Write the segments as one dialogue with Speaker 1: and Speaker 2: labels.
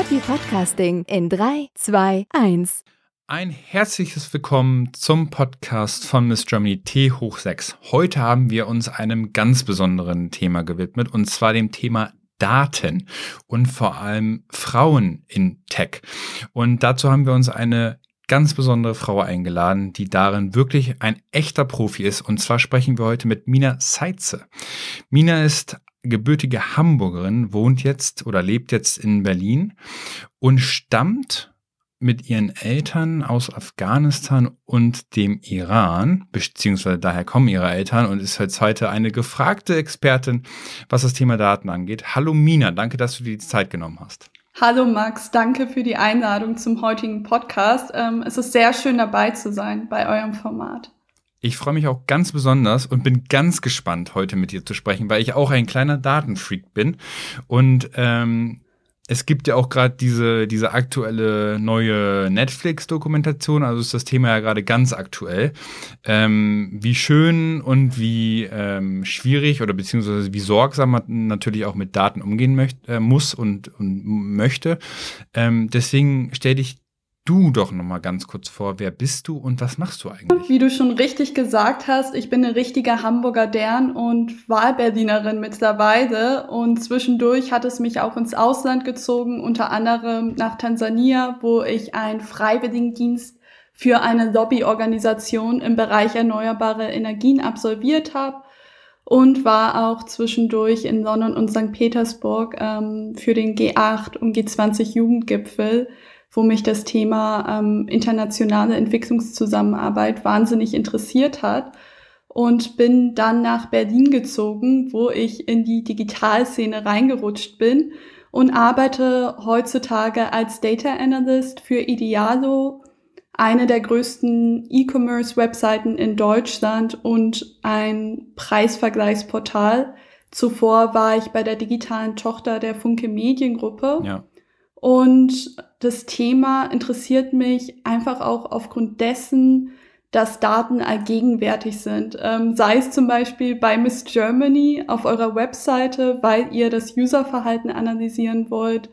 Speaker 1: Happy Podcasting in 3, 2, 1.
Speaker 2: Ein herzliches Willkommen zum Podcast von Miss Germany T hoch 6. Heute haben wir uns einem ganz besonderen Thema gewidmet und zwar dem Thema Daten und vor allem Frauen in Tech. Und dazu haben wir uns eine ganz besondere Frau eingeladen, die darin wirklich ein echter Profi ist. Und zwar sprechen wir heute mit Mina Seitze. Mina ist gebürtige Hamburgerin, wohnt jetzt oder lebt jetzt in Berlin und stammt mit ihren Eltern aus Afghanistan und dem Iran, beziehungsweise daher kommen ihre Eltern und ist heute eine gefragte Expertin, was das Thema Daten angeht. Hallo Mina, danke, dass du dir die Zeit genommen hast.
Speaker 3: Hallo Max, danke für die Einladung zum heutigen Podcast. Ähm, es ist sehr schön dabei zu sein bei eurem Format.
Speaker 2: Ich freue mich auch ganz besonders und bin ganz gespannt, heute mit dir zu sprechen, weil ich auch ein kleiner Datenfreak bin. Und ähm, es gibt ja auch gerade diese, diese aktuelle neue Netflix-Dokumentation, also ist das Thema ja gerade ganz aktuell. Ähm, wie schön und wie ähm, schwierig oder beziehungsweise wie sorgsam man natürlich auch mit Daten umgehen möchte, äh, muss und, und möchte. Ähm, deswegen stelle ich du doch noch mal ganz kurz vor, wer bist du und was machst du eigentlich?
Speaker 3: Wie du schon richtig gesagt hast, ich bin eine richtige Hamburger Dern und Wahlberlinerin mittlerweile und zwischendurch hat es mich auch ins Ausland gezogen, unter anderem nach Tansania, wo ich einen Freiwilligendienst für eine Lobbyorganisation im Bereich erneuerbare Energien absolviert habe und war auch zwischendurch in London und St. Petersburg ähm, für den G8 und G20 Jugendgipfel wo mich das Thema ähm, internationale Entwicklungszusammenarbeit wahnsinnig interessiert hat und bin dann nach Berlin gezogen, wo ich in die Digitalszene reingerutscht bin und arbeite heutzutage als Data Analyst für Idealo, eine der größten E-Commerce-Webseiten in Deutschland und ein Preisvergleichsportal. Zuvor war ich bei der digitalen Tochter der Funke Mediengruppe. Ja. Und das Thema interessiert mich einfach auch aufgrund dessen, dass Daten allgegenwärtig sind. Ähm, sei es zum Beispiel bei Miss Germany auf eurer Webseite, weil ihr das Userverhalten analysieren wollt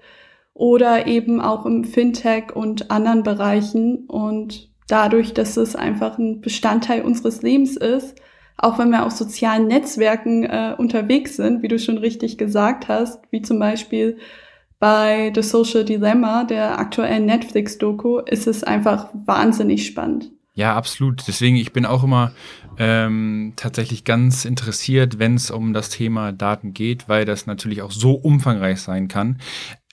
Speaker 3: oder eben auch im Fintech und anderen Bereichen. Und dadurch, dass es einfach ein Bestandteil unseres Lebens ist, auch wenn wir auf sozialen Netzwerken äh, unterwegs sind, wie du schon richtig gesagt hast, wie zum Beispiel bei The Social Dilemma, der aktuellen Netflix-Doku, ist es einfach wahnsinnig spannend.
Speaker 2: Ja, absolut. Deswegen, ich bin auch immer ähm, tatsächlich ganz interessiert, wenn es um das Thema Daten geht, weil das natürlich auch so umfangreich sein kann.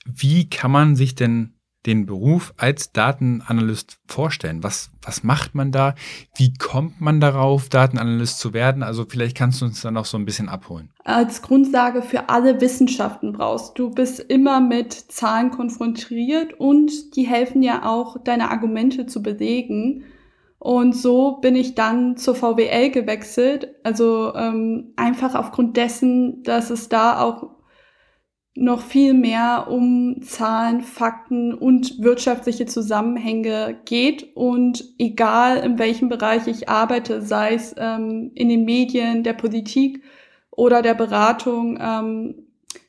Speaker 2: Wie kann man sich denn den Beruf als Datenanalyst vorstellen? Was, was macht man da? Wie kommt man darauf, Datenanalyst zu werden? Also vielleicht kannst du uns da noch so ein bisschen abholen.
Speaker 3: Als Grundlage für alle Wissenschaften brauchst. Du bist immer mit Zahlen konfrontiert und die helfen ja auch, deine Argumente zu belegen. Und so bin ich dann zur VWL gewechselt. Also ähm, einfach aufgrund dessen, dass es da auch noch viel mehr um Zahlen, Fakten und wirtschaftliche Zusammenhänge geht. Und egal in welchem Bereich ich arbeite, sei es ähm, in den Medien, der Politik oder der Beratung, ähm,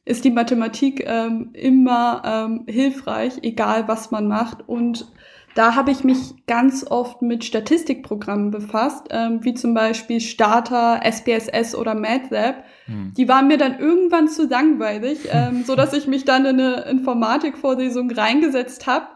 Speaker 3: ist die Mathematik ähm, immer ähm, hilfreich, egal was man macht. Und da habe ich mich ganz oft mit Statistikprogrammen befasst, ähm, wie zum Beispiel Starter, SPSS oder MATLAB. Hm. Die waren mir dann irgendwann zu langweilig, ähm, so dass ich mich dann in eine Informatikvorlesung reingesetzt habe.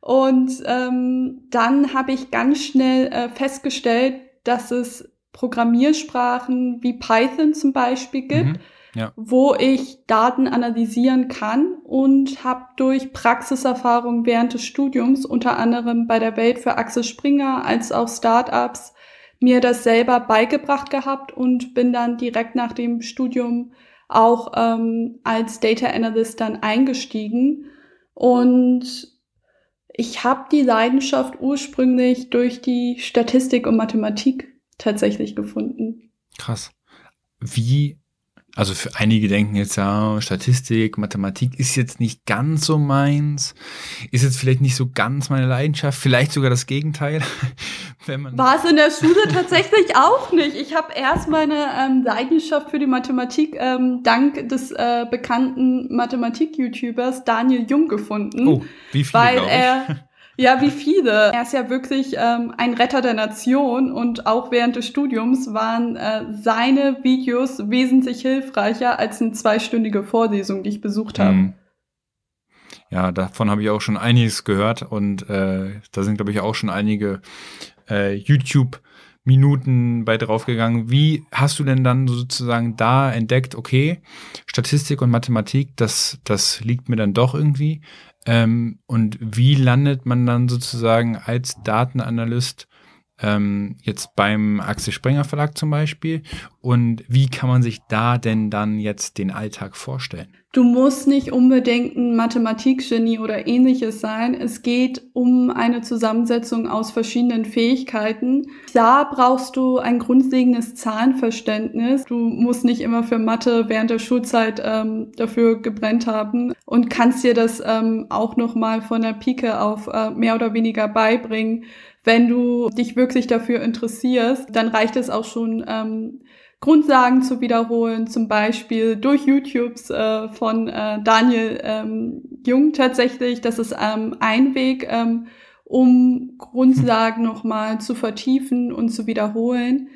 Speaker 3: Und ähm, dann habe ich ganz schnell äh, festgestellt, dass es Programmiersprachen wie Python zum Beispiel gibt. Mhm ja. wo ich Daten analysieren kann und habe durch Praxiserfahrung während des Studiums, unter anderem bei der Welt für Axel Springer als auch Startups, mir das selber beigebracht gehabt und bin dann direkt nach dem Studium auch ähm, als Data Analyst dann eingestiegen Und ich habe die Leidenschaft ursprünglich durch die Statistik und Mathematik tatsächlich gefunden.
Speaker 2: Krass. Wie also für einige denken jetzt, ja, Statistik, Mathematik ist jetzt nicht ganz so meins, ist jetzt vielleicht nicht so ganz meine Leidenschaft, vielleicht sogar das Gegenteil.
Speaker 3: Wenn man War es in der Schule tatsächlich auch nicht. Ich habe erst meine ähm, Leidenschaft für die Mathematik ähm, dank des äh, bekannten Mathematik-YouTubers Daniel Jung gefunden. Oh,
Speaker 2: wie viele, weil
Speaker 3: er ja, wie viele. Er ist ja wirklich ähm, ein Retter der Nation und auch während des Studiums waren äh, seine Videos wesentlich hilfreicher als eine zweistündige Vorlesung, die ich besucht habe. Hm.
Speaker 2: Ja, davon habe ich auch schon einiges gehört und äh, da sind, glaube ich, auch schon einige äh, YouTube- Minuten bei draufgegangen. Wie hast du denn dann sozusagen da entdeckt, okay, Statistik und Mathematik, das, das liegt mir dann doch irgendwie. Ähm, und wie landet man dann sozusagen als Datenanalyst ähm, jetzt beim Axel Springer Verlag zum Beispiel? Und wie kann man sich da denn dann jetzt den Alltag vorstellen?
Speaker 3: Du musst nicht unbedingt ein Mathematikgenie oder ähnliches sein. Es geht um eine Zusammensetzung aus verschiedenen Fähigkeiten. Da brauchst du ein grundlegendes Zahlenverständnis. Du musst nicht immer für Mathe während der Schulzeit ähm, dafür gebrennt haben und kannst dir das ähm, auch nochmal von der Pike auf äh, mehr oder weniger beibringen. Wenn du dich wirklich dafür interessierst, dann reicht es auch schon, ähm, Grundlagen zu wiederholen, zum Beispiel durch YouTubes äh, von äh, Daniel ähm, Jung tatsächlich. Das ist ähm, ein Weg, ähm, um Grundlagen nochmal zu vertiefen und zu wiederholen.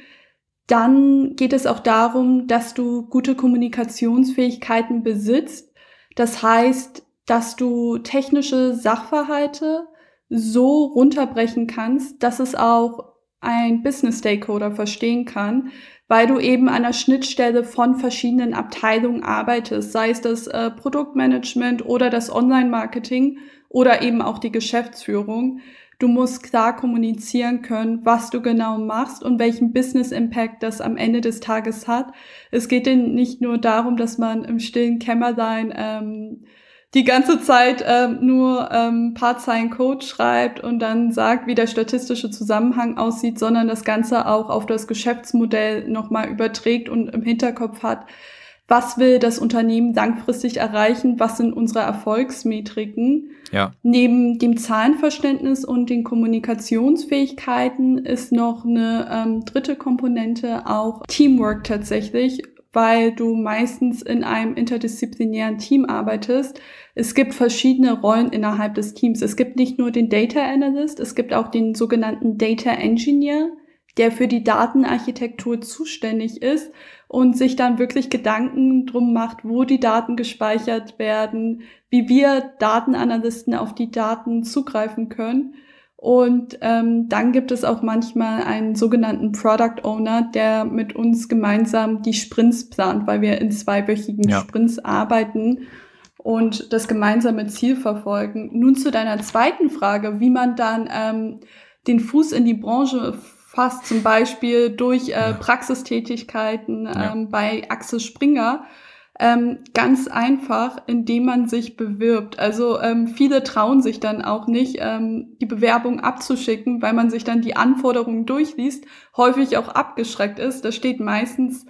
Speaker 3: Dann geht es auch darum, dass du gute Kommunikationsfähigkeiten besitzt. Das heißt, dass du technische Sachverhalte so runterbrechen kannst, dass es auch ein Business Stakeholder verstehen kann, weil du eben an der Schnittstelle von verschiedenen Abteilungen arbeitest, sei es das äh, Produktmanagement oder das Online-Marketing oder eben auch die Geschäftsführung. Du musst klar kommunizieren können, was du genau machst und welchen Business Impact das am Ende des Tages hat. Es geht denn nicht nur darum, dass man im stillen Kämmerlein ähm, die ganze Zeit ähm, nur ähm, paar Zeilen Code schreibt und dann sagt, wie der statistische Zusammenhang aussieht, sondern das Ganze auch auf das Geschäftsmodell nochmal überträgt und im Hinterkopf hat, was will das Unternehmen langfristig erreichen, was sind unsere Erfolgsmetriken.
Speaker 2: Ja.
Speaker 3: Neben dem Zahlenverständnis und den Kommunikationsfähigkeiten ist noch eine ähm, dritte Komponente auch Teamwork tatsächlich, weil du meistens in einem interdisziplinären Team arbeitest es gibt verschiedene Rollen innerhalb des Teams. Es gibt nicht nur den Data Analyst, es gibt auch den sogenannten Data Engineer, der für die Datenarchitektur zuständig ist und sich dann wirklich Gedanken drum macht, wo die Daten gespeichert werden, wie wir Datenanalysten auf die Daten zugreifen können. Und ähm, dann gibt es auch manchmal einen sogenannten Product Owner, der mit uns gemeinsam die Sprints plant, weil wir in zweiwöchigen ja. Sprints arbeiten und das gemeinsame Ziel verfolgen. Nun zu deiner zweiten Frage, wie man dann ähm, den Fuß in die Branche fasst, zum Beispiel durch äh, Praxistätigkeiten ähm, ja. bei Axel Springer. Ähm, ganz einfach, indem man sich bewirbt. Also ähm, viele trauen sich dann auch nicht, ähm, die Bewerbung abzuschicken, weil man sich dann die Anforderungen durchliest, häufig auch abgeschreckt ist. Da steht meistens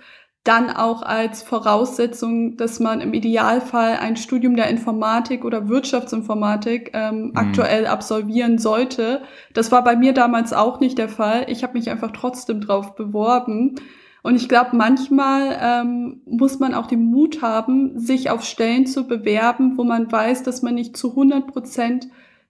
Speaker 3: dann auch als Voraussetzung, dass man im Idealfall ein Studium der Informatik oder Wirtschaftsinformatik ähm, mhm. aktuell absolvieren sollte. Das war bei mir damals auch nicht der Fall. Ich habe mich einfach trotzdem drauf beworben. Und ich glaube, manchmal ähm, muss man auch den Mut haben, sich auf Stellen zu bewerben, wo man weiß, dass man nicht zu 100 Prozent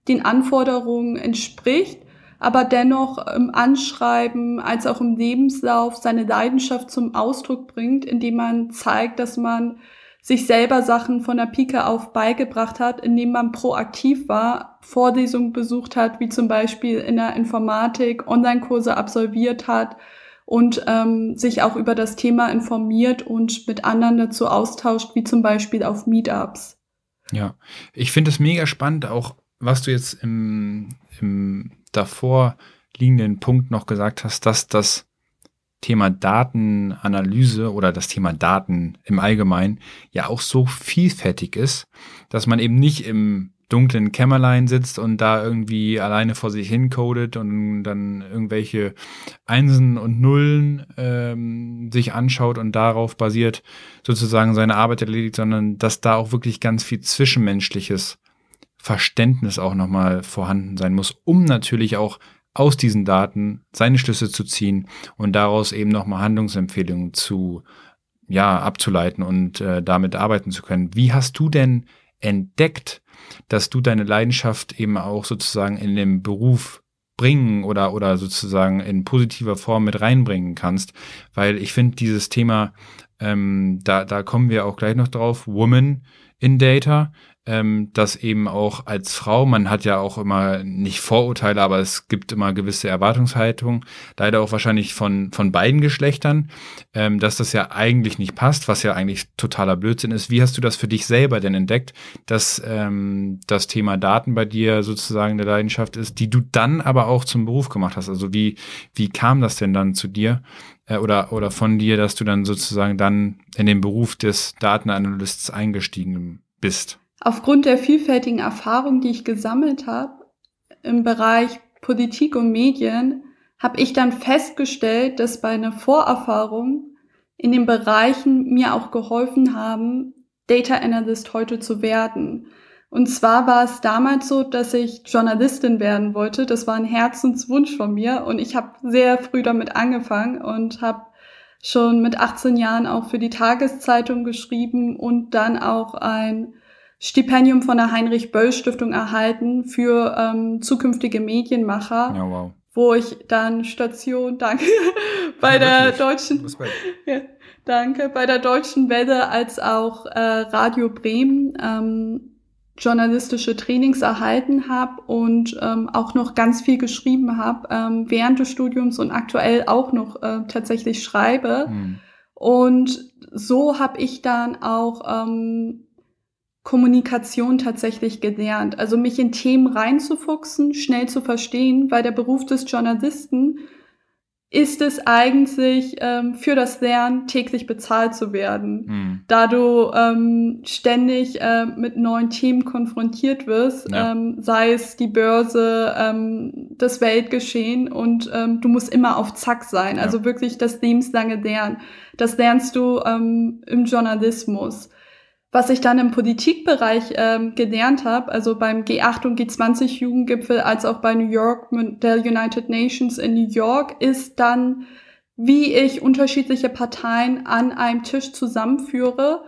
Speaker 3: den Anforderungen entspricht aber dennoch im Anschreiben als auch im Lebenslauf seine Leidenschaft zum Ausdruck bringt, indem man zeigt, dass man sich selber Sachen von der Pike auf beigebracht hat, indem man proaktiv war, Vorlesungen besucht hat, wie zum Beispiel in der Informatik, Online-Kurse absolviert hat und ähm, sich auch über das Thema informiert und mit anderen dazu austauscht, wie zum Beispiel auf Meetups.
Speaker 2: Ja, ich finde es mega spannend, auch was du jetzt im, im davor liegenden Punkt noch gesagt hast, dass das Thema Datenanalyse oder das Thema Daten im Allgemeinen ja auch so vielfältig ist, dass man eben nicht im dunklen Kämmerlein sitzt und da irgendwie alleine vor sich hin codet und dann irgendwelche Einsen und Nullen ähm, sich anschaut und darauf basiert sozusagen seine Arbeit erledigt, sondern dass da auch wirklich ganz viel zwischenmenschliches Verständnis auch nochmal vorhanden sein muss, um natürlich auch aus diesen Daten seine Schlüsse zu ziehen und daraus eben nochmal Handlungsempfehlungen zu ja abzuleiten und äh, damit arbeiten zu können. Wie hast du denn entdeckt, dass du deine Leidenschaft eben auch sozusagen in den Beruf bringen oder, oder sozusagen in positiver Form mit reinbringen kannst. Weil ich finde dieses Thema, ähm, da, da kommen wir auch gleich noch drauf, Woman in Data, ähm, dass eben auch als Frau, man hat ja auch immer nicht Vorurteile, aber es gibt immer gewisse Erwartungshaltung, leider auch wahrscheinlich von, von beiden Geschlechtern, ähm, dass das ja eigentlich nicht passt, was ja eigentlich totaler Blödsinn ist. Wie hast du das für dich selber denn entdeckt, dass ähm, das Thema Daten bei dir sozusagen eine Leidenschaft ist, die du dann aber auch zum Beruf gemacht hast? Also wie, wie kam das denn dann zu dir? Äh, oder, oder von dir, dass du dann sozusagen dann in den Beruf des Datenanalysts eingestiegen bist?
Speaker 3: Aufgrund der vielfältigen Erfahrungen, die ich gesammelt habe im Bereich Politik und Medien, habe ich dann festgestellt, dass meine Vorerfahrungen in den Bereichen mir auch geholfen haben, Data Analyst heute zu werden. Und zwar war es damals so, dass ich Journalistin werden wollte. Das war ein Herzenswunsch von mir und ich habe sehr früh damit angefangen und habe schon mit 18 Jahren auch für die Tageszeitung geschrieben und dann auch ein Stipendium von der Heinrich-Böll-Stiftung erhalten für ähm, zukünftige Medienmacher. Ja, wow. Wo ich dann Station, danke, bei ja, der deutschen, ja, danke, bei der deutschen Welle als auch äh, Radio Bremen ähm, journalistische Trainings erhalten habe und ähm, auch noch ganz viel geschrieben habe ähm, während des Studiums und aktuell auch noch äh, tatsächlich schreibe. Hm. Und so habe ich dann auch ähm, Kommunikation tatsächlich gelernt. Also mich in Themen reinzufuchsen, schnell zu verstehen, weil der Beruf des Journalisten ist es eigentlich ähm, für das Lernen täglich bezahlt zu werden. Mhm. Da du ähm, ständig äh, mit neuen Themen konfrontiert wirst, ja. ähm, sei es die Börse, ähm, das Weltgeschehen und ähm, du musst immer auf Zack sein. Ja. Also wirklich das lebenslange Lernen. Das lernst du ähm, im Journalismus. Was ich dann im Politikbereich ähm, gelernt habe, also beim G8 und G20 Jugendgipfel als auch bei New York der United Nations in New York, ist dann, wie ich unterschiedliche Parteien an einem Tisch zusammenführe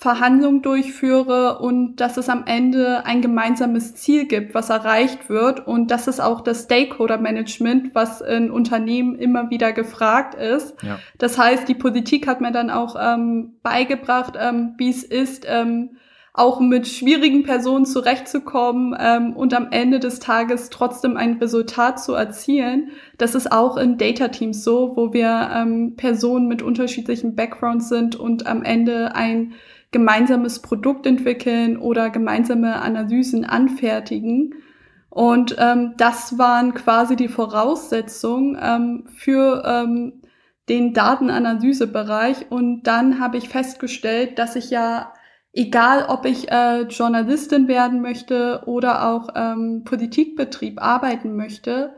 Speaker 3: Verhandlungen durchführe und dass es am Ende ein gemeinsames Ziel gibt, was erreicht wird. Und das ist auch das Stakeholder-Management, was in Unternehmen immer wieder gefragt ist. Ja. Das heißt, die Politik hat mir dann auch ähm, beigebracht, ähm, wie es ist, ähm, auch mit schwierigen Personen zurechtzukommen ähm, und am Ende des Tages trotzdem ein Resultat zu erzielen. Das ist auch in Data Teams so, wo wir ähm, Personen mit unterschiedlichen Backgrounds sind und am Ende ein gemeinsames Produkt entwickeln oder gemeinsame Analysen anfertigen. Und ähm, das waren quasi die Voraussetzungen ähm, für ähm, den Datenanalysebereich. Und dann habe ich festgestellt, dass ich ja, egal ob ich äh, Journalistin werden möchte oder auch ähm, Politikbetrieb arbeiten möchte,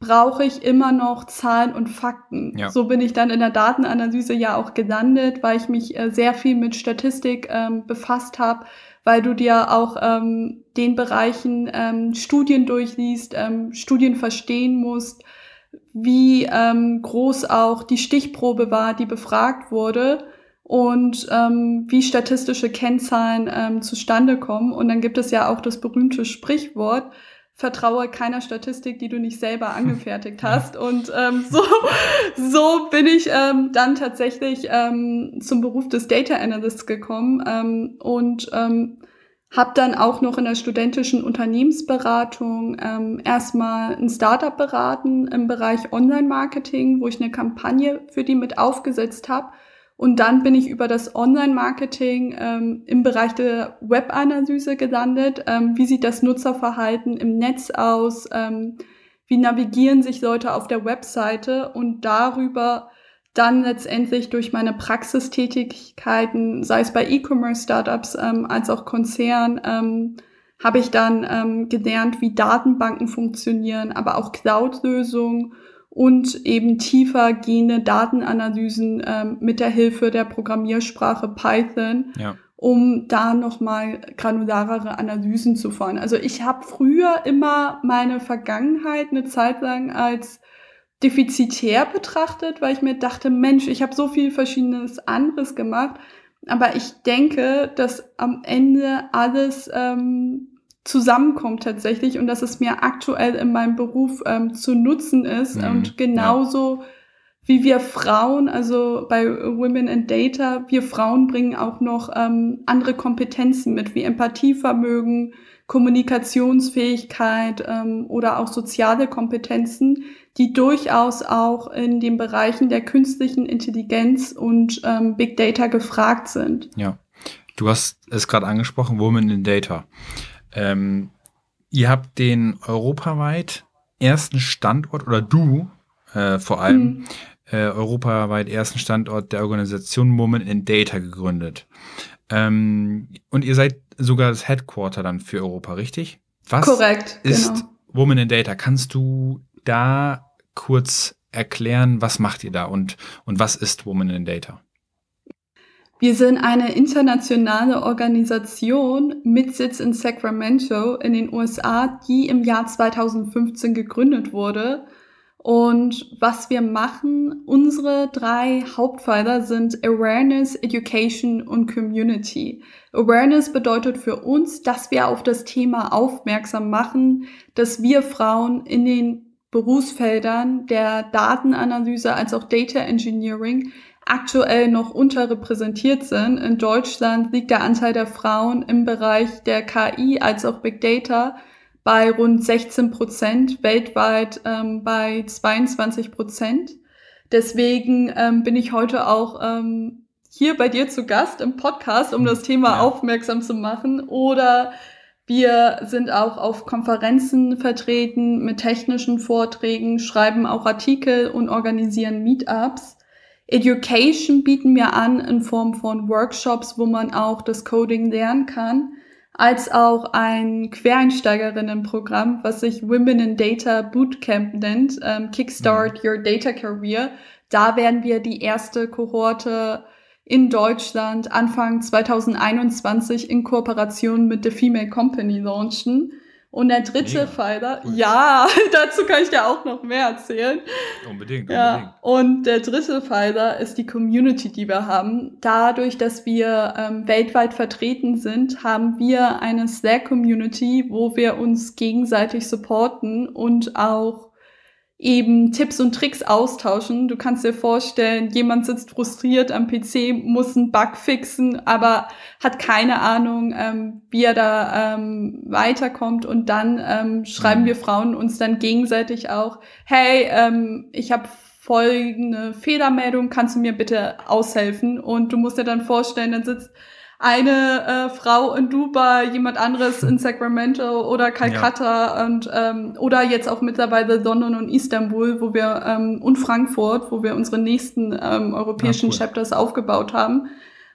Speaker 3: brauche ich immer noch Zahlen und Fakten. Ja. So bin ich dann in der Datenanalyse ja auch gelandet, weil ich mich äh, sehr viel mit Statistik ähm, befasst habe, weil du dir auch ähm, den Bereichen ähm, Studien durchliest, ähm, Studien verstehen musst, wie ähm, groß auch die Stichprobe war, die befragt wurde und ähm, wie statistische Kennzahlen zustande kommen. Und dann gibt es ja auch das berühmte Sprichwort, vertraue keiner Statistik, die du nicht selber angefertigt hast. Und ähm, so, so bin ich ähm, dann tatsächlich ähm, zum Beruf des Data Analysts gekommen ähm, und ähm, habe dann auch noch in der studentischen Unternehmensberatung ähm, erstmal ein Startup beraten im Bereich Online-Marketing, wo ich eine Kampagne für die mit aufgesetzt habe und dann bin ich über das Online-Marketing ähm, im Bereich der Web-Analyse gelandet. Ähm, wie sieht das Nutzerverhalten im Netz aus? Ähm, wie navigieren sich Leute auf der Webseite? Und darüber dann letztendlich durch meine Praxistätigkeiten, sei es bei E-Commerce-Startups ähm, als auch Konzern, ähm, habe ich dann ähm, gelernt, wie Datenbanken funktionieren, aber auch Cloud-Lösungen und eben tiefer gehende Datenanalysen ähm, mit der Hilfe der Programmiersprache Python, ja. um da nochmal granularere Analysen zu fahren. Also ich habe früher immer meine Vergangenheit eine Zeit lang als defizitär betrachtet, weil ich mir dachte, Mensch, ich habe so viel verschiedenes anderes gemacht. Aber ich denke, dass am Ende alles ähm, zusammenkommt tatsächlich und dass es mir aktuell in meinem Beruf ähm, zu nutzen ist. Mhm, und genauso ja. wie wir Frauen, also bei Women in Data, wir Frauen bringen auch noch ähm, andere Kompetenzen mit, wie Empathievermögen, Kommunikationsfähigkeit ähm, oder auch soziale Kompetenzen, die durchaus auch in den Bereichen der künstlichen Intelligenz und ähm, Big Data gefragt sind.
Speaker 2: Ja, du hast es gerade angesprochen, Women in Data. Ähm, ihr habt den europaweit ersten Standort oder du äh, vor allem mhm. äh, europaweit ersten Standort der Organisation Women in Data gegründet. Ähm, und ihr seid sogar das Headquarter dann für Europa, richtig?
Speaker 3: Was Korrekt,
Speaker 2: ist genau. Women in Data? Kannst du da kurz erklären, was macht ihr da und, und was ist Women in Data?
Speaker 3: Wir sind eine internationale Organisation mit Sitz in Sacramento in den USA, die im Jahr 2015 gegründet wurde. Und was wir machen, unsere drei Hauptpfeiler sind Awareness, Education und Community. Awareness bedeutet für uns, dass wir auf das Thema aufmerksam machen, dass wir Frauen in den Berufsfeldern der Datenanalyse als auch Data Engineering aktuell noch unterrepräsentiert sind. In Deutschland liegt der Anteil der Frauen im Bereich der KI als auch Big Data bei rund 16 Prozent, weltweit ähm, bei 22 Prozent. Deswegen ähm, bin ich heute auch ähm, hier bei dir zu Gast im Podcast, um das Thema ja. aufmerksam zu machen. Oder wir sind auch auf Konferenzen vertreten mit technischen Vorträgen, schreiben auch Artikel und organisieren Meetups. Education bieten wir an in Form von Workshops, wo man auch das Coding lernen kann, als auch ein Quereinsteigerinnenprogramm, was sich Women in Data Bootcamp nennt, ähm, Kickstart mhm. Your Data Career. Da werden wir die erste Kohorte in Deutschland Anfang 2021 in Kooperation mit The Female Company launchen. Und der dritte Mega. Pfeiler, cool. ja, dazu kann ich dir auch noch mehr erzählen.
Speaker 2: Unbedingt,
Speaker 3: ja. unbedingt. Und der dritte Pfeiler ist die Community, die wir haben. Dadurch, dass wir ähm, weltweit vertreten sind, haben wir eine Slack-Community, wo wir uns gegenseitig supporten und auch eben Tipps und Tricks austauschen. Du kannst dir vorstellen, jemand sitzt frustriert am PC, muss einen Bug fixen, aber hat keine Ahnung, ähm, wie er da ähm, weiterkommt. Und dann ähm, schreiben mhm. wir Frauen uns dann gegenseitig auch, hey, ähm, ich habe folgende Fehlermeldung, kannst du mir bitte aushelfen? Und du musst dir dann vorstellen, dann sitzt eine äh, Frau in Dubai, jemand anderes in Sacramento oder Calcutta ja. und ähm, oder jetzt auch mittlerweile London und Istanbul, wo wir ähm, und Frankfurt, wo wir unsere nächsten ähm, europäischen ah, cool. Chapters aufgebaut haben.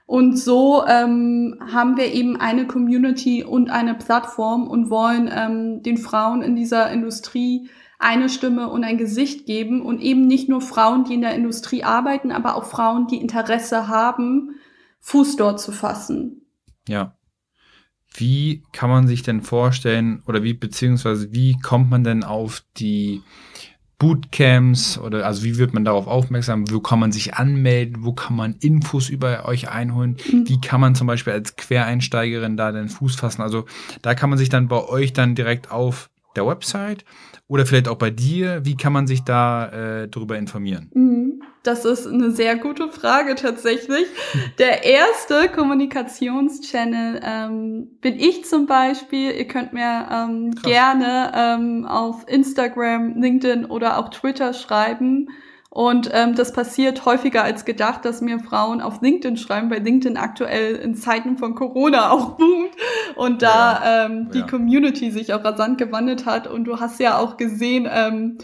Speaker 3: Und so ähm, haben wir eben eine Community und eine Plattform und wollen ähm, den Frauen in dieser Industrie eine Stimme und ein Gesicht geben und eben nicht nur Frauen, die in der Industrie arbeiten, aber auch Frauen, die Interesse haben, Fuß dort zu fassen.
Speaker 2: Ja. Wie kann man sich denn vorstellen oder wie beziehungsweise wie kommt man denn auf die Bootcamps oder also wie wird man darauf aufmerksam? Wo kann man sich anmelden? Wo kann man Infos über euch einholen? Mhm. Wie kann man zum Beispiel als Quereinsteigerin da den Fuß fassen? Also da kann man sich dann bei euch dann direkt auf der Website oder vielleicht auch bei dir. Wie kann man sich da äh, darüber informieren?
Speaker 3: Mhm. Das ist eine sehr gute Frage tatsächlich. Der erste Kommunikationschannel ähm, bin ich zum Beispiel. Ihr könnt mir ähm, gerne ähm, auf Instagram, LinkedIn oder auch Twitter schreiben. Und ähm, das passiert häufiger als gedacht, dass mir Frauen auf LinkedIn schreiben, weil LinkedIn aktuell in Zeiten von Corona auch boomt und da ja, ähm, die ja. Community sich auch rasant gewandelt hat. Und du hast ja auch gesehen, ähm,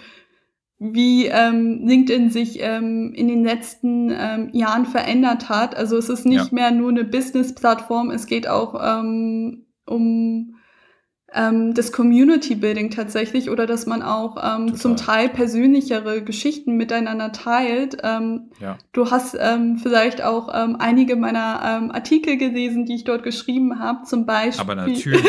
Speaker 3: wie ähm, LinkedIn sich ähm, in den letzten ähm, Jahren verändert hat. Also es ist nicht ja. mehr nur eine Business-Plattform, es geht auch ähm, um ähm, das Community Building tatsächlich oder dass man auch ähm, zum Teil persönlichere Geschichten miteinander teilt. Ähm, ja. Du hast ähm, vielleicht auch ähm, einige meiner ähm, Artikel gelesen, die ich dort geschrieben habe, zum Beispiel.
Speaker 2: Aber natürlich.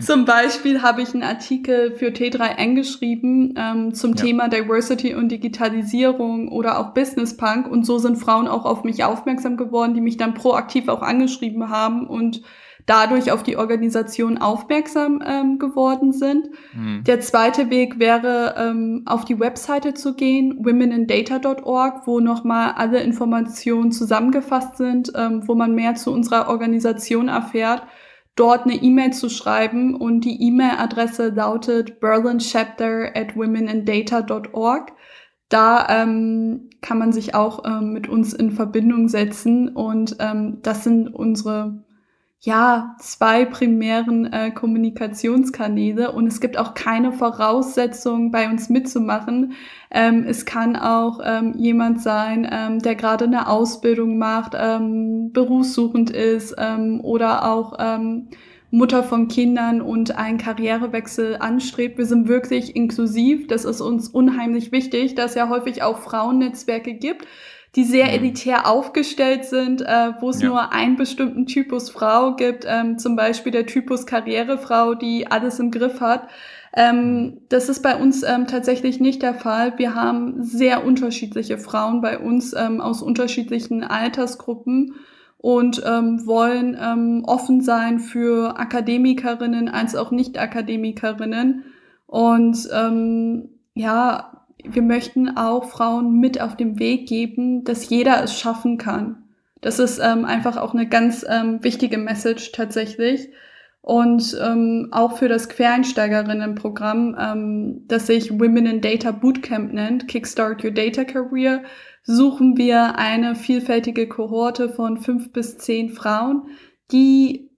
Speaker 3: zum Beispiel habe ich einen Artikel für T3N geschrieben ähm, zum ja. Thema Diversity und Digitalisierung oder auch Business Punk und so sind Frauen auch auf mich aufmerksam geworden, die mich dann proaktiv auch angeschrieben haben und dadurch auf die Organisation aufmerksam ähm, geworden sind. Mhm. Der zweite Weg wäre, ähm, auf die Webseite zu gehen, womenindata.org, wo nochmal alle Informationen zusammengefasst sind, ähm, wo man mehr zu unserer Organisation erfährt, dort eine E-Mail zu schreiben und die E-Mail-Adresse lautet berlinchapter at womenindata.org. Da ähm, kann man sich auch ähm, mit uns in Verbindung setzen und ähm, das sind unsere ja, zwei primären äh, Kommunikationskanäle und es gibt auch keine Voraussetzung, bei uns mitzumachen. Ähm, es kann auch ähm, jemand sein, ähm, der gerade eine Ausbildung macht, ähm, berufssuchend ist ähm, oder auch ähm, Mutter von Kindern und einen Karrierewechsel anstrebt. Wir sind wirklich inklusiv. Das ist uns unheimlich wichtig, dass ja häufig auch Frauennetzwerke gibt die sehr mhm. elitär aufgestellt sind, äh, wo es ja. nur einen bestimmten Typus Frau gibt, ähm, zum Beispiel der Typus Karrierefrau, die alles im Griff hat. Ähm, mhm. das ist bei uns ähm, tatsächlich nicht der Fall. Wir haben sehr unterschiedliche Frauen bei uns ähm, aus unterschiedlichen Altersgruppen und ähm, wollen ähm, offen sein für Akademikerinnen als auch Nicht-Akademikerinnen. Und ähm, ja, wir möchten auch Frauen mit auf den Weg geben, dass jeder es schaffen kann. Das ist ähm, einfach auch eine ganz ähm, wichtige Message tatsächlich. Und ähm, auch für das Quereinsteigerinnenprogramm, ähm, das sich Women in Data Bootcamp nennt, Kickstart Your Data Career, suchen wir eine vielfältige Kohorte von fünf bis zehn Frauen, die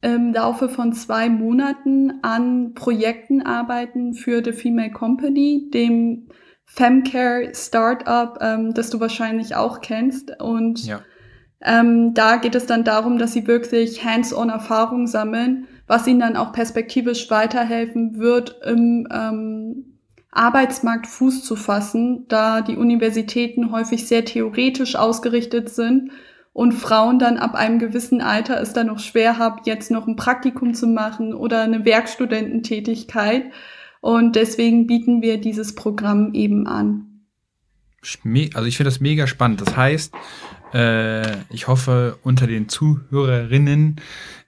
Speaker 3: im Laufe von zwei Monaten an Projekten arbeiten für The Female Company, dem Femcare Startup, ähm, das du wahrscheinlich auch kennst. Und ja. ähm, da geht es dann darum, dass sie wirklich hands-on Erfahrung sammeln, was ihnen dann auch perspektivisch weiterhelfen wird, im ähm, Arbeitsmarkt Fuß zu fassen, da die Universitäten häufig sehr theoretisch ausgerichtet sind und Frauen dann ab einem gewissen Alter es dann noch schwer haben, jetzt noch ein Praktikum zu machen oder eine Werkstudententätigkeit. Und deswegen bieten wir dieses Programm eben an.
Speaker 2: Also ich finde das mega spannend. Das heißt, äh, ich hoffe, unter den Zuhörerinnen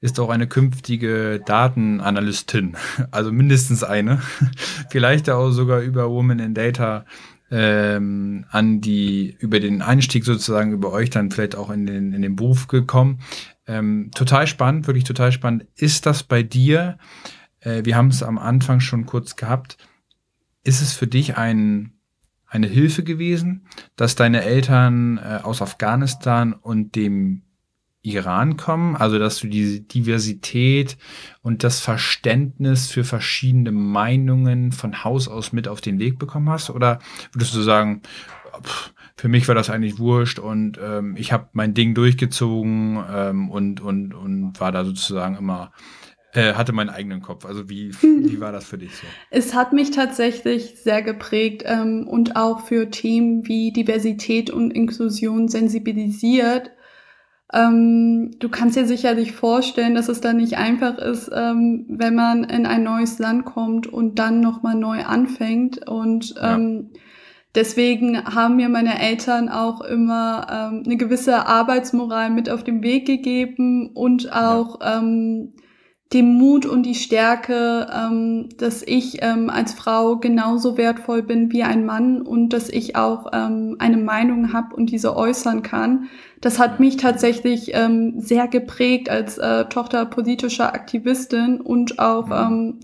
Speaker 2: ist auch eine künftige Datenanalystin, also mindestens eine, vielleicht auch sogar über Women in Data ähm, an die, über den Einstieg sozusagen über euch dann vielleicht auch in den, in den Beruf gekommen. Ähm, total spannend, wirklich total spannend. Ist das bei dir äh, wir haben es am Anfang schon kurz gehabt. Ist es für dich ein, eine Hilfe gewesen, dass deine Eltern äh, aus Afghanistan und dem Iran kommen, also dass du diese Diversität und das Verständnis für verschiedene Meinungen von Haus aus mit auf den Weg bekommen hast? Oder würdest du sagen, pff, für mich war das eigentlich wurscht und ähm, ich habe mein Ding durchgezogen ähm, und, und, und war da sozusagen immer äh, hatte meinen eigenen Kopf. Also wie, wie war das für dich so?
Speaker 3: Es hat mich tatsächlich sehr geprägt ähm, und auch für Themen wie Diversität und Inklusion sensibilisiert. Ähm, du kannst dir sicherlich vorstellen, dass es dann nicht einfach ist, ähm, wenn man in ein neues Land kommt und dann nochmal neu anfängt. Und ähm, ja. deswegen haben mir meine Eltern auch immer ähm, eine gewisse Arbeitsmoral mit auf den Weg gegeben und auch ja. Dem Mut und die Stärke, ähm, dass ich ähm, als Frau genauso wertvoll bin wie ein Mann und dass ich auch ähm, eine Meinung habe und diese äußern kann. Das hat mich tatsächlich ähm, sehr geprägt als äh, Tochter politischer Aktivistin und auch ähm,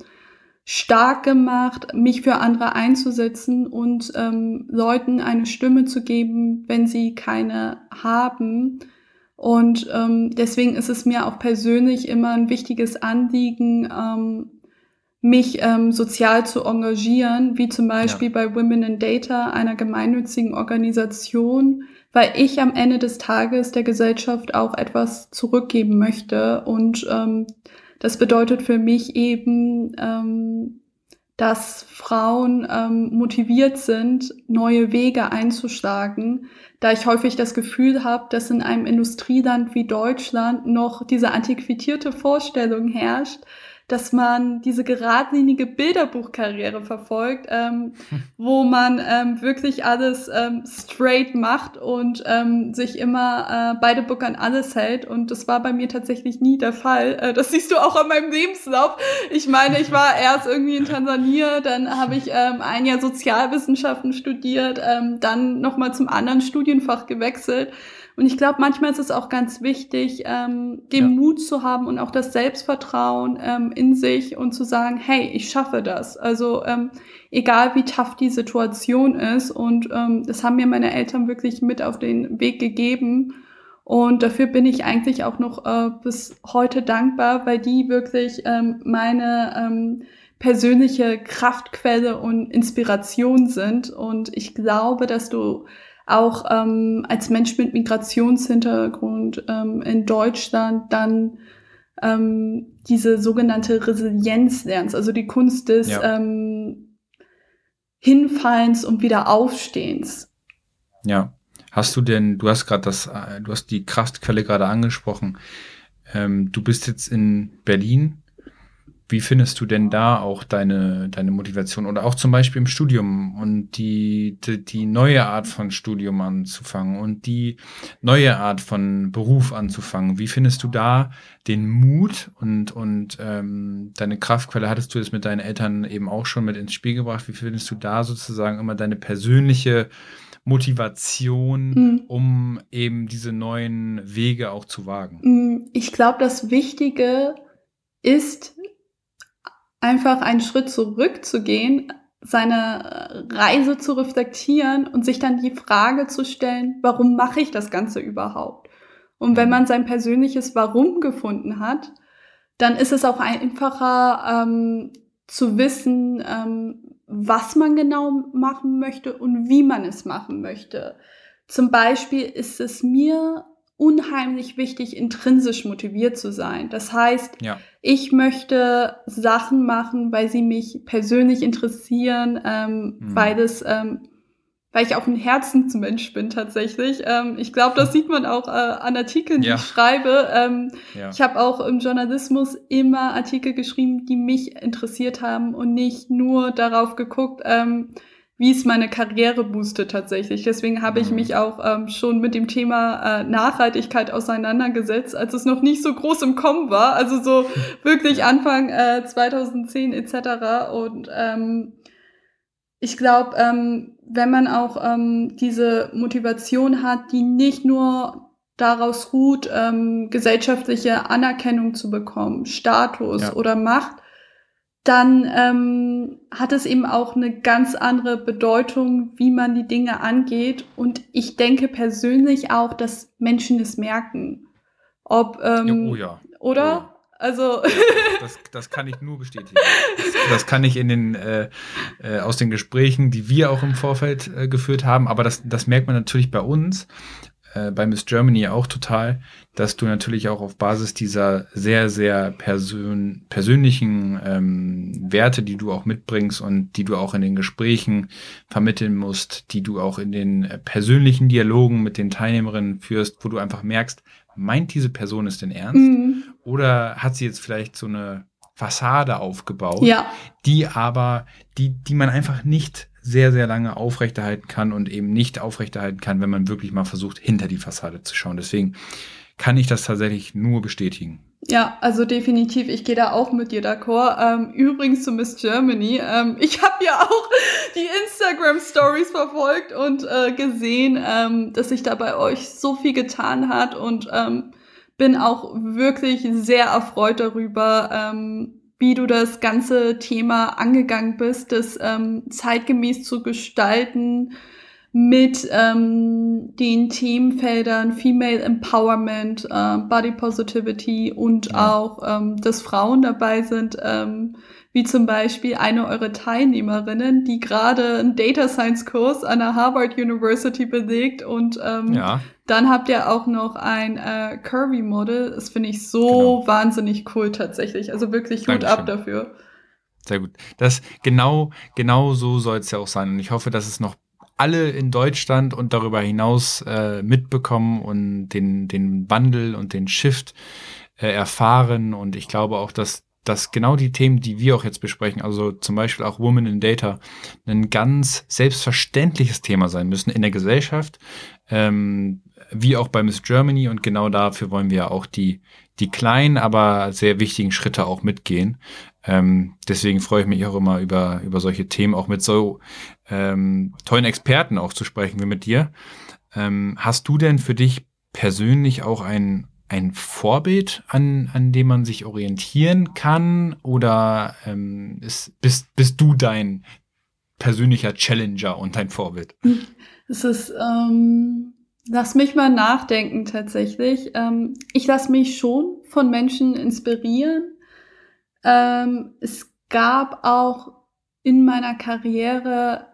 Speaker 3: stark gemacht, mich für andere einzusetzen und ähm, Leuten eine Stimme zu geben, wenn sie keine haben. Und ähm, deswegen ist es mir auch persönlich immer ein wichtiges Anliegen, ähm, mich ähm, sozial zu engagieren, wie zum Beispiel ja. bei Women in Data, einer gemeinnützigen Organisation, weil ich am Ende des Tages der Gesellschaft auch etwas zurückgeben möchte und ähm, Das bedeutet für mich eben, ähm, dass Frauen ähm, motiviert sind, neue Wege einzuschlagen, da ich häufig das Gefühl habe, dass in einem Industrieland wie Deutschland noch diese antiquierte Vorstellung herrscht, dass man diese geradlinige Bilderbuchkarriere verfolgt, ähm, wo man ähm, wirklich alles ähm, straight macht und ähm, sich immer äh, beide Book an alles hält. Und das war bei mir tatsächlich nie der Fall. Äh, das siehst du auch an meinem Lebenslauf. Ich meine, ich war erst irgendwie in Tansania, dann habe ich ähm, ein Jahr Sozialwissenschaften studiert, ähm, dann nochmal zum anderen Studienfach gewechselt. Und ich glaube, manchmal ist es auch ganz wichtig, ähm, den ja. Mut zu haben und auch das Selbstvertrauen ähm, in sich und zu sagen, hey, ich schaffe das. Also ähm, egal wie tough die Situation ist. Und ähm, das haben mir meine Eltern wirklich mit auf den Weg gegeben. Und dafür bin ich eigentlich auch noch äh, bis heute dankbar, weil die wirklich ähm, meine ähm, persönliche Kraftquelle und Inspiration sind. Und ich glaube, dass du auch ähm, als Mensch mit Migrationshintergrund ähm, in Deutschland dann ähm, diese sogenannte Resilienz lernst, also die Kunst des ja. ähm, Hinfallens und Wiederaufstehens.
Speaker 2: Ja. Hast du denn, du hast gerade das, äh, du hast die Kraftquelle gerade angesprochen. Ähm, du bist jetzt in Berlin wie findest du denn da auch deine, deine Motivation oder auch zum Beispiel im Studium und die, die, die neue Art von Studium anzufangen und die neue Art von Beruf anzufangen? Wie findest du da den Mut und, und ähm, deine Kraftquelle? Hattest du das mit deinen Eltern eben auch schon mit ins Spiel gebracht? Wie findest du da sozusagen immer deine persönliche Motivation, mhm. um eben diese neuen Wege auch zu wagen?
Speaker 3: Mm, ich glaube, das Wichtige ist, einfach einen Schritt zurückzugehen, seine Reise zu reflektieren und sich dann die Frage zu stellen, warum mache ich das Ganze überhaupt? Und wenn mhm. man sein persönliches Warum gefunden hat, dann ist es auch einfacher ähm, zu wissen, ähm, was man genau machen möchte und wie man es machen möchte. Zum Beispiel ist es mir unheimlich wichtig, intrinsisch motiviert zu sein. Das heißt, ja. ich möchte Sachen machen, weil sie mich persönlich interessieren, ähm, mhm. weil es, ähm, weil ich auch ein Herzensmensch bin tatsächlich. Ähm, ich glaube, das sieht man auch äh, an Artikeln, die ja. ich schreibe. Ähm, ja. Ich habe auch im Journalismus immer Artikel geschrieben, die mich interessiert haben und nicht nur darauf geguckt, ähm, wie es meine Karriere boostet tatsächlich. Deswegen habe ich mhm. mich auch ähm, schon mit dem Thema äh, Nachhaltigkeit auseinandergesetzt, als es noch nicht so groß im Kommen war. Also so wirklich Anfang äh, 2010 etc. Und ähm, ich glaube, ähm, wenn man auch ähm, diese Motivation hat, die nicht nur daraus ruht, ähm, gesellschaftliche Anerkennung zu bekommen, Status ja. oder Macht, dann ähm, hat es eben auch eine ganz andere Bedeutung, wie man die Dinge angeht. Und ich denke persönlich auch, dass Menschen es merken. Ob, ähm,
Speaker 2: oh ja.
Speaker 3: Oder? Oh ja. Also.
Speaker 2: das, das, kann ich nur bestätigen. Das, das kann ich in den, äh, äh, aus den Gesprächen, die wir auch im Vorfeld äh, geführt haben, aber das, das merkt man natürlich bei uns äh, bei Miss Germany auch total, dass du natürlich auch auf Basis dieser sehr, sehr persön persönlichen ähm, Werte, die du auch mitbringst und die du auch in den Gesprächen vermitteln musst, die du auch in den äh, persönlichen Dialogen mit den Teilnehmerinnen führst, wo du einfach merkst, meint diese Person es denn ernst? Mhm. Oder hat sie jetzt vielleicht so eine Fassade aufgebaut,
Speaker 3: ja.
Speaker 2: die aber, die, die man einfach nicht sehr, sehr lange aufrechterhalten kann und eben nicht aufrechterhalten kann, wenn man wirklich mal versucht, hinter die Fassade zu schauen. Deswegen kann ich das tatsächlich nur bestätigen.
Speaker 3: Ja, also definitiv, ich gehe da auch mit dir d'accord. Ähm, übrigens zu Miss Germany, ähm, ich habe ja auch die Instagram-Stories verfolgt und äh, gesehen, ähm, dass sich da bei euch so viel getan hat und ähm, bin auch wirklich sehr erfreut darüber, ähm, wie du das ganze Thema angegangen bist, das ähm, zeitgemäß zu gestalten mit ähm, den Themenfeldern Female Empowerment, äh, Body Positivity und ja. auch, ähm, dass Frauen dabei sind, ähm, wie zum Beispiel eine eurer Teilnehmerinnen, die gerade einen Data Science Kurs an der Harvard University belegt und ähm, ja. dann habt ihr auch noch ein äh, Curvy Model. Das finde ich so genau. wahnsinnig cool tatsächlich. Also wirklich Hut ab dafür.
Speaker 2: Sehr gut. Das genau, genau so soll es ja auch sein. Und ich hoffe, dass es noch alle in Deutschland und darüber hinaus äh, mitbekommen und den, den Wandel und den Shift äh, erfahren. Und ich glaube auch, dass, dass genau die Themen, die wir auch jetzt besprechen, also zum Beispiel auch Women in Data, ein ganz selbstverständliches Thema sein müssen in der Gesellschaft, ähm, wie auch bei Miss Germany. Und genau dafür wollen wir auch die, die kleinen, aber sehr wichtigen Schritte auch mitgehen. Ähm, deswegen freue ich mich auch immer über, über solche Themen, auch mit so ähm, tollen Experten auch zu sprechen wie mit dir. Ähm, hast du denn für dich persönlich auch ein, ein Vorbild, an, an dem man sich orientieren kann? Oder ähm, ist, bist, bist du dein persönlicher Challenger und dein Vorbild?
Speaker 3: Es ist, ähm, lass mich mal nachdenken tatsächlich. Ähm, ich lasse mich schon von Menschen inspirieren ähm, es gab auch in meiner Karriere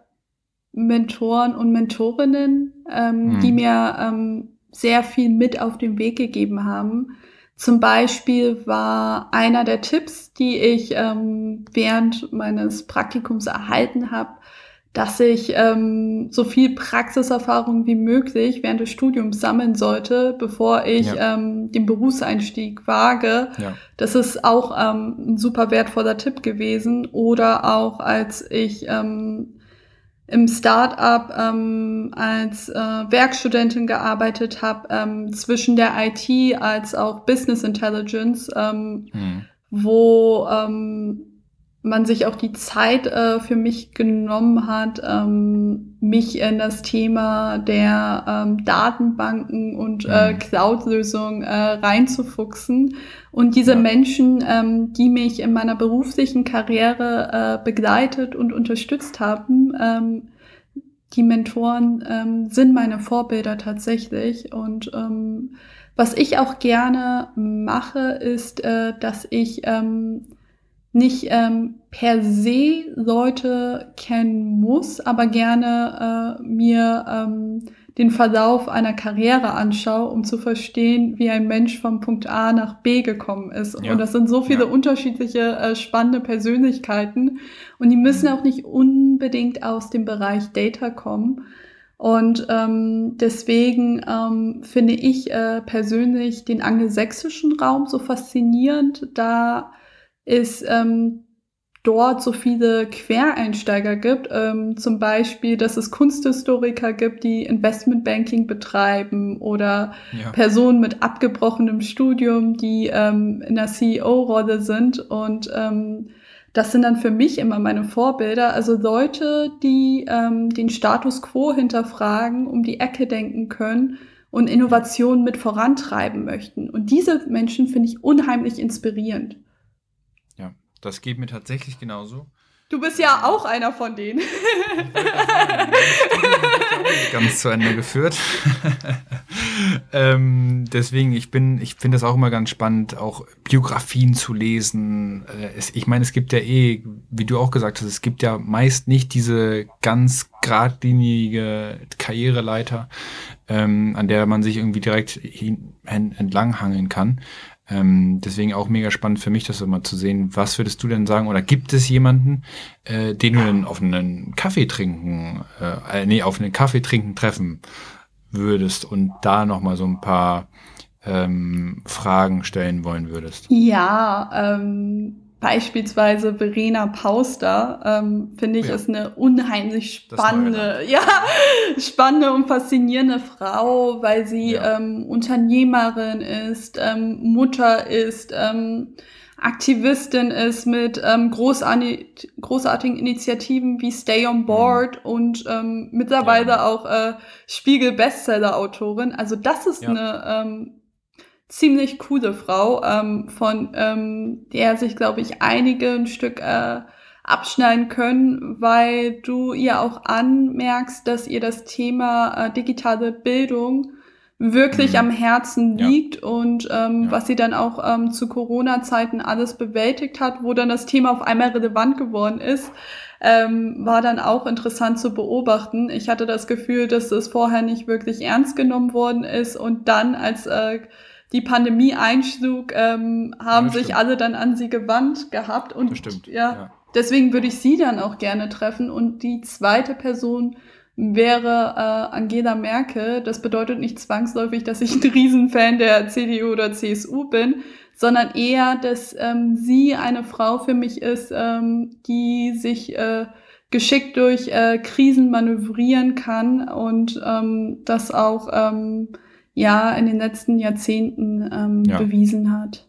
Speaker 3: Mentoren und Mentorinnen, ähm, mhm. die mir ähm, sehr viel mit auf den Weg gegeben haben. Zum Beispiel war einer der Tipps, die ich ähm, während meines Praktikums erhalten habe, dass ich ähm, so viel Praxiserfahrung wie möglich während des Studiums sammeln sollte, bevor ich ja. ähm, den Berufseinstieg wage. Ja. Das ist auch ähm, ein super wertvoller Tipp gewesen. Oder auch als ich ähm, im Startup ähm, als äh, Werkstudentin gearbeitet habe, ähm, zwischen der IT als auch Business Intelligence, ähm, mhm. wo ähm, man sich auch die Zeit äh, für mich genommen hat, ähm, mich in das Thema der ähm, Datenbanken und äh, mhm. Cloud-Lösungen äh, reinzufuchsen. Und diese ja. Menschen, ähm, die mich in meiner beruflichen Karriere äh, begleitet und unterstützt haben, ähm, die Mentoren ähm, sind meine Vorbilder tatsächlich. Und ähm, was ich auch gerne mache, ist, äh, dass ich nicht ähm, per se Leute kennen muss, aber gerne äh, mir ähm, den Verlauf einer Karriere anschaue, um zu verstehen, wie ein Mensch vom Punkt A nach B gekommen ist. Ja. Und das sind so viele ja. unterschiedliche, äh, spannende Persönlichkeiten. Und die müssen mhm. auch nicht unbedingt aus dem Bereich Data kommen. Und ähm, deswegen ähm, finde ich äh, persönlich den angelsächsischen Raum so faszinierend, da es ähm, dort so viele Quereinsteiger gibt. Ähm, zum Beispiel, dass es Kunsthistoriker gibt, die Investmentbanking betreiben oder ja. Personen mit abgebrochenem Studium, die ähm, in der CEO-Rolle sind. Und ähm, das sind dann für mich immer meine Vorbilder. Also Leute, die ähm, den Status quo hinterfragen, um die Ecke denken können und Innovationen mit vorantreiben möchten. Und diese Menschen finde ich unheimlich inspirierend.
Speaker 2: Das geht mir tatsächlich genauso.
Speaker 3: Du bist ja auch einer von denen.
Speaker 2: ganz zu Ende geführt. ähm, deswegen, ich bin, ich finde das auch immer ganz spannend, auch Biografien zu lesen. Äh, es, ich meine, es gibt ja eh, wie du auch gesagt hast, es gibt ja meist nicht diese ganz geradlinige Karriereleiter, ähm, an der man sich irgendwie direkt hin, entlanghangeln kann. Ähm, deswegen auch mega spannend für mich, das immer zu sehen. Was würdest du denn sagen? Oder gibt es jemanden, äh, den du denn auf einen Kaffee trinken, äh, nee, auf einen Kaffee trinken treffen würdest und da nochmal so ein paar ähm, Fragen stellen wollen würdest?
Speaker 3: Ja, ähm, Beispielsweise Verena Pauster, ähm, finde ich, ja. ist eine unheimlich spannende, ja, spannende und faszinierende Frau, weil sie ja. ähm, Unternehmerin ist, ähm, Mutter ist, ähm, Aktivistin ist mit ähm, großartig, großartigen Initiativen wie Stay on Board mhm. und ähm, mittlerweile ja. auch äh, Spiegel-Bestseller-Autorin. Also das ist eine ähm, ziemlich coole Frau, ähm, von ähm, der sich, glaube ich, einige ein Stück äh, abschneiden können, weil du ihr auch anmerkst, dass ihr das Thema äh, digitale Bildung wirklich
Speaker 2: Mhm.
Speaker 3: am Herzen
Speaker 2: Ja.
Speaker 3: liegt und ähm,
Speaker 2: Ja.
Speaker 3: was sie dann auch ähm, zu Corona-Zeiten alles bewältigt hat, wo dann das Thema auf einmal relevant geworden ist, ähm, war dann auch interessant zu beobachten. Ich hatte das Gefühl, dass es vorher nicht wirklich ernst genommen worden ist und dann, als äh, die Pandemie einschlug, ähm, haben
Speaker 2: das
Speaker 3: sich
Speaker 2: stimmt.
Speaker 3: alle dann an sie gewandt gehabt und
Speaker 2: Das stimmt.
Speaker 3: ja, deswegen würde ich sie dann auch gerne treffen. Und die zweite Person wäre äh, Angela Merkel. Das bedeutet nicht zwangsläufig, dass ich ein Riesenfan der CDU oder CSU bin, sondern eher, dass ähm, sie eine Frau für mich ist, ähm, die sich äh, geschickt durch äh, Krisen manövrieren kann und ähm, das auch ähm, ja in den letzten Jahrzehnten ähm,
Speaker 2: Ja.
Speaker 3: bewiesen hat.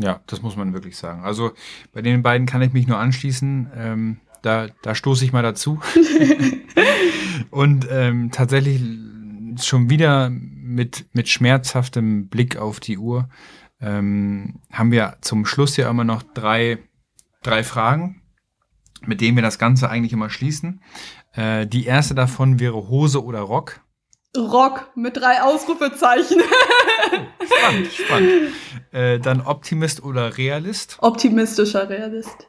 Speaker 2: Ja, das muss man wirklich sagen. Also bei den beiden kann ich mich nur anschließen. Ähm, da, da stoße ich mal dazu. Und ähm, tatsächlich schon wieder mit, mit schmerzhaftem Blick auf die Uhr ähm, haben wir zum Schluss ja immer noch drei, drei Fragen, mit denen wir das Ganze eigentlich immer schließen. Äh, die erste davon wäre Hose oder Rock.
Speaker 3: Rock mit drei Ausrufezeichen.
Speaker 2: Spannend, spannend. Äh, dann Optimist oder Realist.
Speaker 3: Optimistischer Realist.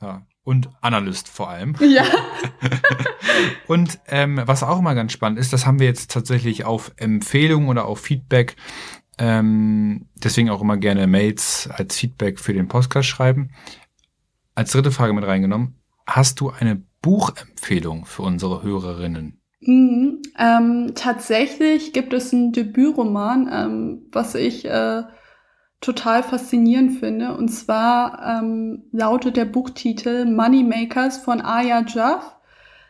Speaker 2: Ja. Und Analyst vor allem.
Speaker 3: Ja.
Speaker 2: Und ähm, was auch immer ganz spannend ist, das haben wir jetzt tatsächlich auf Empfehlung oder auf Feedback, ähm, deswegen auch immer gerne Mails als Feedback für den Podcast schreiben. Als dritte Frage mit reingenommen, hast du eine Buchempfehlung für unsere Hörerinnen?
Speaker 3: Mhm. Ähm, tatsächlich gibt es einen Debütroman, ähm, was ich äh, total faszinierend finde. Und zwar ähm, lautet der Buchtitel Moneymakers von Aya Jaff,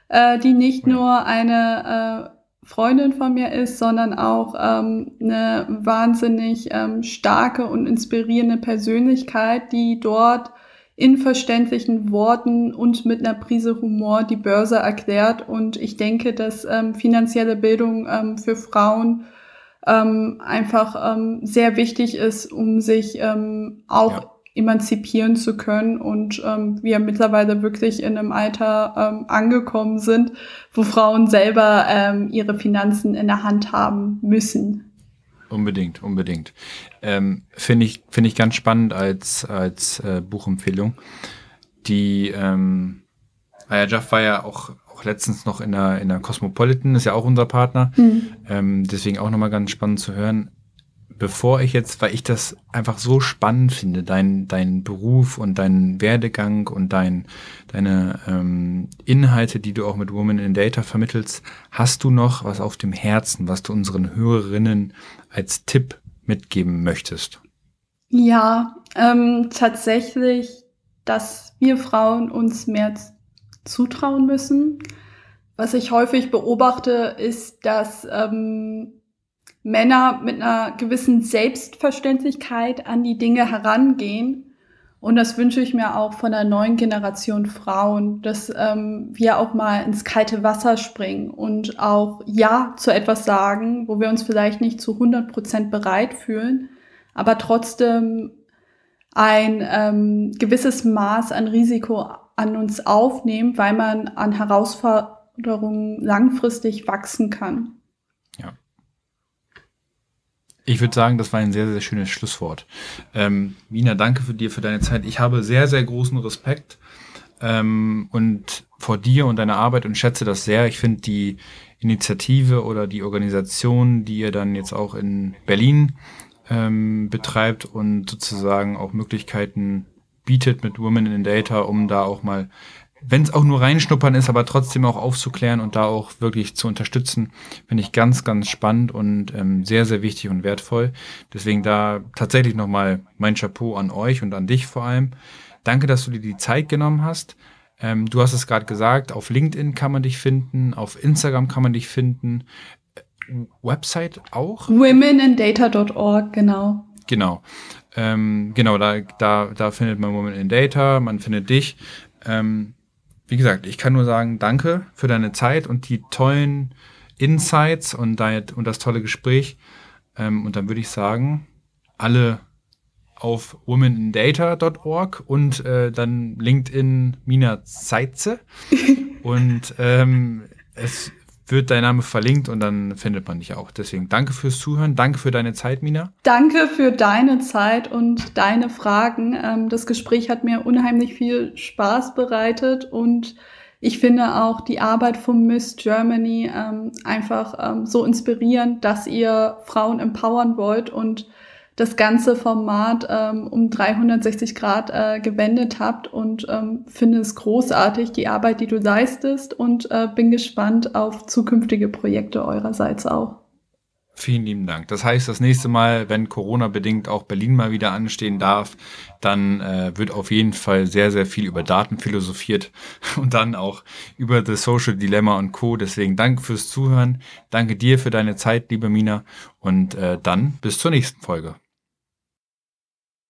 Speaker 3: äh, die nicht
Speaker 2: Ja.
Speaker 3: nur eine äh, Freundin von mir ist, sondern auch ähm, eine wahnsinnig ähm, starke und inspirierende Persönlichkeit, die dort in verständlichen Worten und mit einer Prise Humor die Börse erklärt. Und ich denke, dass ähm, finanzielle Bildung ähm, für Frauen ähm, einfach ähm, sehr wichtig ist, um sich ähm, auch
Speaker 2: Ja.
Speaker 3: emanzipieren zu können und ähm, wir mittlerweile wirklich in einem Alter ähm, angekommen sind, wo Frauen selber ähm, ihre Finanzen in der Hand haben müssen.
Speaker 2: Unbedingt, unbedingt. Ähm, Finde ich, finde ich ganz spannend als, als äh, Buchempfehlung. Die ähm, Aya Jaff war ja auch, auch letztens noch in der, in der Cosmopolitan, ist ja auch unser Partner. Ähm, deswegen auch nochmal ganz spannend zu hören. Bevor ich jetzt, weil ich das einfach so spannend finde, dein, dein Beruf und dein Werdegang und dein, deine ähm, Inhalte, die du auch mit Women in Data vermittelst, hast du noch was auf dem Herzen, was du unseren Hörerinnen als Tipp mitgeben möchtest?
Speaker 3: Ja, ähm, tatsächlich, dass wir Frauen uns mehr zutrauen müssen. Was ich häufig beobachte, ist, dass ähm, Männer mit einer gewissen Selbstverständlichkeit an die Dinge herangehen. Und das wünsche ich mir auch von der neuen Generation Frauen, dass ähm, wir auch mal ins kalte Wasser springen und auch Ja zu etwas sagen, wo wir uns vielleicht nicht zu 100 Prozent bereit fühlen, aber trotzdem ein ähm, gewisses Maß an Risiko an uns aufnehmen, weil man an Herausforderungen langfristig wachsen kann.
Speaker 2: Ich würde sagen, das war ein sehr, sehr schönes Schlusswort. Ähm, Mina, danke für dir, für deine Zeit. Ich habe sehr, sehr großen Respekt ähm, und vor dir und deiner Arbeit und schätze das sehr. Ich finde die Initiative oder die Organisation, die ihr dann jetzt auch in Berlin ähm, betreibt und sozusagen auch Möglichkeiten bietet mit Women in Data, um da auch mal wenn es auch nur reinschnuppern ist, aber trotzdem auch aufzuklären und da auch wirklich zu unterstützen, finde ich ganz, ganz spannend und ähm, sehr, sehr wichtig und wertvoll. Deswegen da tatsächlich nochmal mein Chapeau an euch und an dich vor allem. Danke, dass du dir die Zeit genommen hast. Ähm, du hast es gerade gesagt, auf LinkedIn kann man dich finden, auf Instagram kann man dich finden, äh, Website auch?
Speaker 3: Womenindata.org, genau.
Speaker 2: Genau. Ähm, genau, da, da, da findet man Women in Data, man findet dich. Ähm, wie gesagt, ich kann nur sagen, danke für deine Zeit und die tollen Insights und, dein, und das tolle Gespräch. Ähm, und dann würde ich sagen, alle auf womenindata.org und äh, dann LinkedIn Mina Zeitze. und ähm, es wird dein Name verlinkt und dann findet man dich auch. Deswegen danke fürs Zuhören, danke für deine Zeit, Mina.
Speaker 3: Danke für deine Zeit und deine Fragen. Ähm, das Gespräch hat mir unheimlich viel Spaß bereitet und ich finde auch die Arbeit von Miss Germany ähm, einfach ähm, so inspirierend, dass ihr Frauen empowern wollt und das ganze Format ähm, um 360 Grad äh, gewendet habt und ähm, finde es großartig, die Arbeit, die du leistest und äh, bin gespannt auf zukünftige Projekte eurerseits auch.
Speaker 2: Vielen lieben Dank. Das heißt, das nächste Mal, wenn Corona-bedingt auch Berlin mal wieder anstehen darf, dann äh, wird auf jeden Fall sehr, sehr viel über Daten philosophiert und dann auch über The Social Dilemma und Co. Deswegen danke fürs Zuhören. Danke dir für deine Zeit, liebe Mina. Und äh, dann bis zur nächsten Folge.